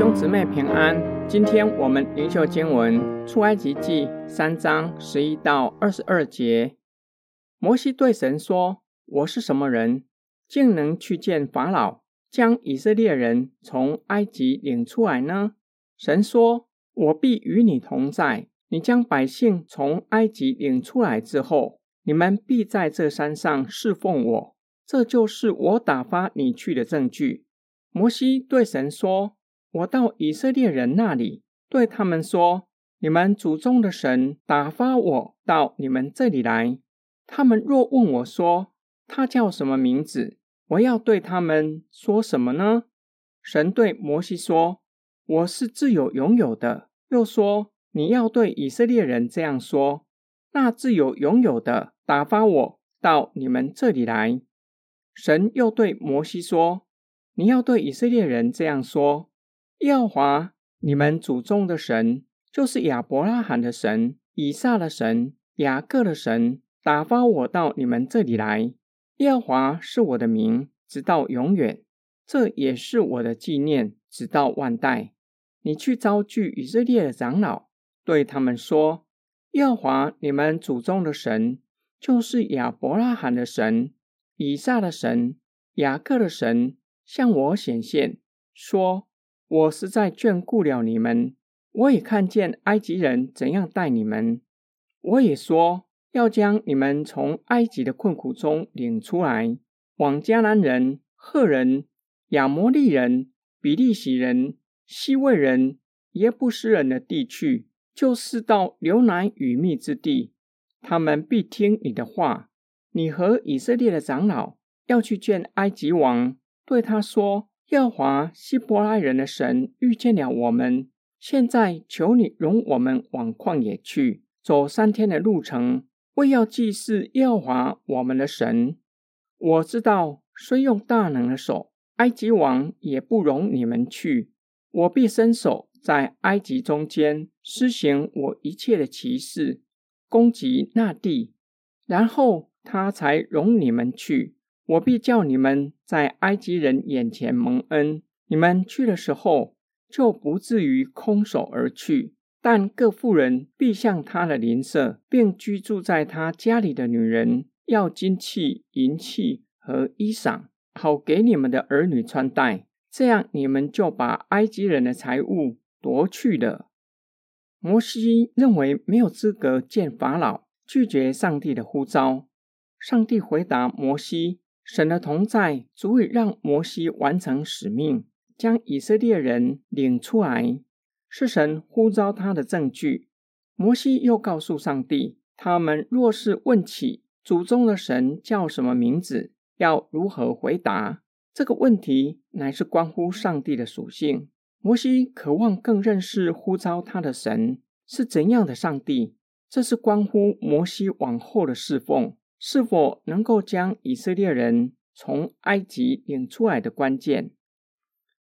兄姊妹平安，今天我们灵修经文出埃及记三章十一到二十二节。摩西对神说：“我是什么人，竟能去见法老，将以色列人从埃及领出来呢？”神说：“我必与你同在。你将百姓从埃及领出来之后，你们必在这山上侍奉我。这就是我打发你去的证据。”摩西对神说：“我到以色列人那里，对他们说：你们祖宗的神打发我到你们这里来。他们若问我说他叫什么名字，我要对他们说什么呢？”神对摩西说：“我是自有拥有的。”又说：“你要对以色列人这样说：那自有拥有的打发我到你们这里来。”神又对摩西说。你要对以色列人这样说：耶和华你们祖宗的神，就是亚伯拉罕的神、以撒的神、雅各的神，打发我到你们这里来。耶和华是我的名，直到永远；这也是我的纪念，直到万代。你去招聚以色列的长老，对他们说：耶和华你们祖宗的神，就是亚伯拉罕的神、以撒的神、雅各的神。向我显现，说：“我实在眷顾了你们。我也看见埃及人怎样待你们。我也说要将你们从埃及的困苦中领出来，往迦南人、赫人、亚摩利人、比利洗人、西魏人、耶布斯人的地去，就是到流奶与蜜之地。他们必听你的话。你和以色列的长老要去见埃及王。”对他说：“耶和华希伯来人的神遇见了我们，现在求你容我们往旷野去，走三天的路程，为要祭祀耶和华我们的神。我知道，虽用大能的手，埃及王也不容你们去。我必伸手在埃及中间施行我一切的奇事，攻击那地，然后他才容你们去。”我必叫你们在埃及人眼前蒙恩，你们去的时候就不至于空手而去。但各妇人必向他的邻舍，并居住在他家里的女人，要金器、银器和衣裳，好给你们的儿女穿戴。这样，你们就把埃及人的财物夺去了。摩西认为没有资格见法老，拒绝上帝的呼召。上帝回答摩西。神的同在足以让摩西完成使命，将以色列人领出来，是神呼召他的证据。摩西又告诉上帝，他们若是问起祖宗的神叫什么名字，要如何回答这个问题，乃是关乎上帝的属性。摩西渴望更认识呼召他的神是怎样的上帝，这是关乎摩西往后的侍奉。是否能够将以色列人从埃及领出来的关键？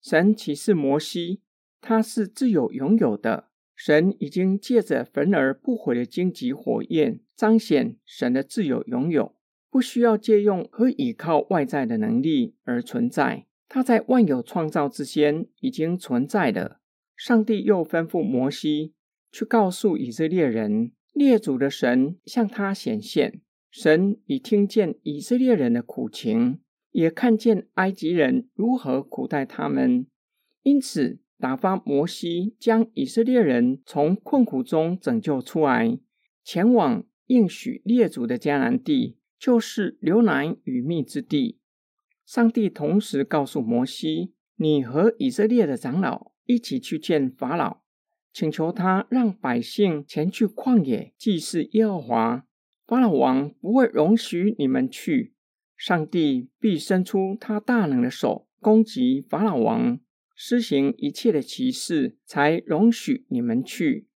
神启示摩西，他是自有拥有的。神已经借着焚而不毁的荆棘火焰，彰显神的自有拥有，不需要借用和依靠外在的能力而存在。他在万有创造之先已经存在了。上帝又吩咐摩西去告诉以色列人，列祖的神向他显现。神已听见以色列人的苦情，也看见埃及人如何苦待他们，因此打发摩西将以色列人从困苦中拯救出来，前往应许列祖的迦南地，就是流奶与蜜之地。上帝同时告诉摩西：“你和以色列的长老一起去见法老，请求他让百姓前去旷野祭祀耶和华。”法老王不会容许你们去，上帝必伸出他大能的手攻击法老王，施行一切的奇事，才容许你们去。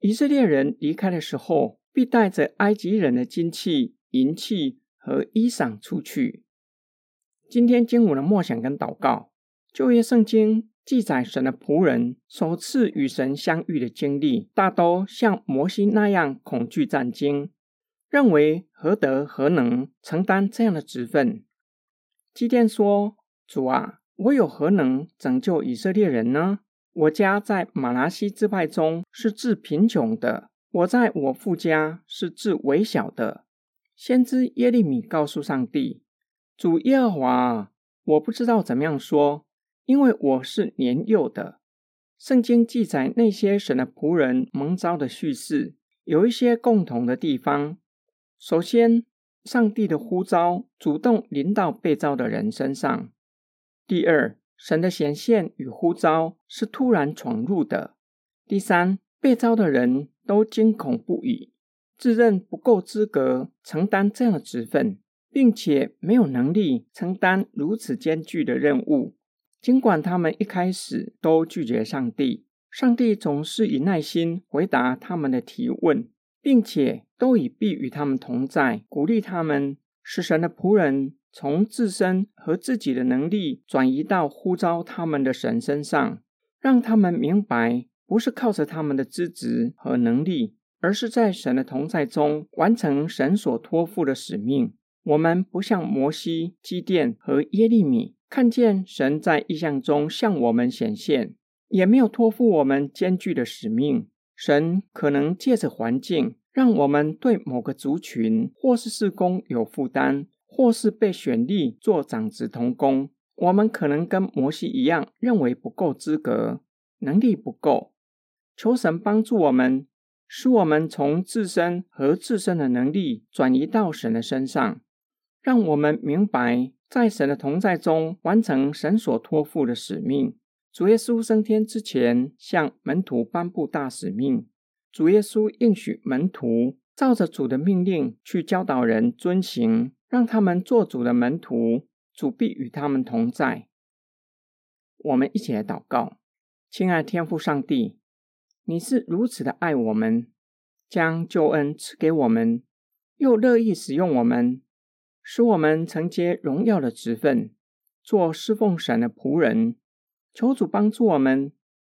以色列人离开的时候，必带着埃及人的金器、银器和衣裳出去。今天经文的默想跟祷告，旧约圣经记载神的仆人首次与神相遇的经历，大都像摩西那样恐惧战惊。认为何德何能承担这样的职分？基甸说：“主啊，我有何能拯救以色列人呢？我家在马拉西支派中是致贫穷的，我在我父家是致微小的。先知耶利米告诉上帝：“主耶和华，我不知道怎么样说，因为我是年幼的。”圣经记载那些神的仆人蒙召的叙事，有一些共同的地方。首先，上帝的呼召主动临到被召的人身上；第二，神的显现与呼召是突然闯入的。第三，被招的人都惊恐不已，自认不够资格承担这样的职分，并且没有能力承担如此艰巨的任务。尽管他们一开始都拒绝上帝，上帝总是以耐心回答他们的提问，并且都以必与他们同在，鼓励他们，使神的仆人。从自身和自己的能力转移到呼召他们的神身上，让他们明白，不是靠着他们的资质和能力，而是在神的同在中完成神所托付的使命。我们不像摩西、基甸和耶利米，看见神在异象中向我们显现，也没有托付我们艰巨的使命。神可能借着环境，让我们对某个族群或是事工有负担。或是被选立做长子同工，我们可能跟摩西一样，认为不够资格，能力不够。求神帮助我们，使我们从自身和自身的能力转移到神的身上，让我们明白，在神的同在中完成神所托付的使命。主耶稣升天之前，向门徒颁布大使命。主耶稣应许门徒，照着主的命令去教导人遵行。让他们做主的门徒，主必与他们同在。我们一起来祷告，亲爱天父上帝，你是如此的爱我们，将救恩赐给我们，又乐意使用我们，使我们承接荣耀的职分，做侍奉神的仆人。求主帮助我们，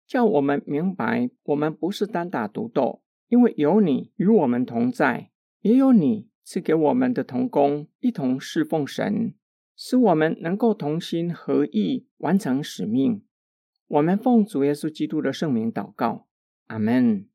叫我们明白，我们不是单打独斗，因为有你与我们同在，也有你。赐给我们的同工一同侍奉神，使我们能够同心合意完成使命。我们奉主耶稣基督的圣名祷告，阿门。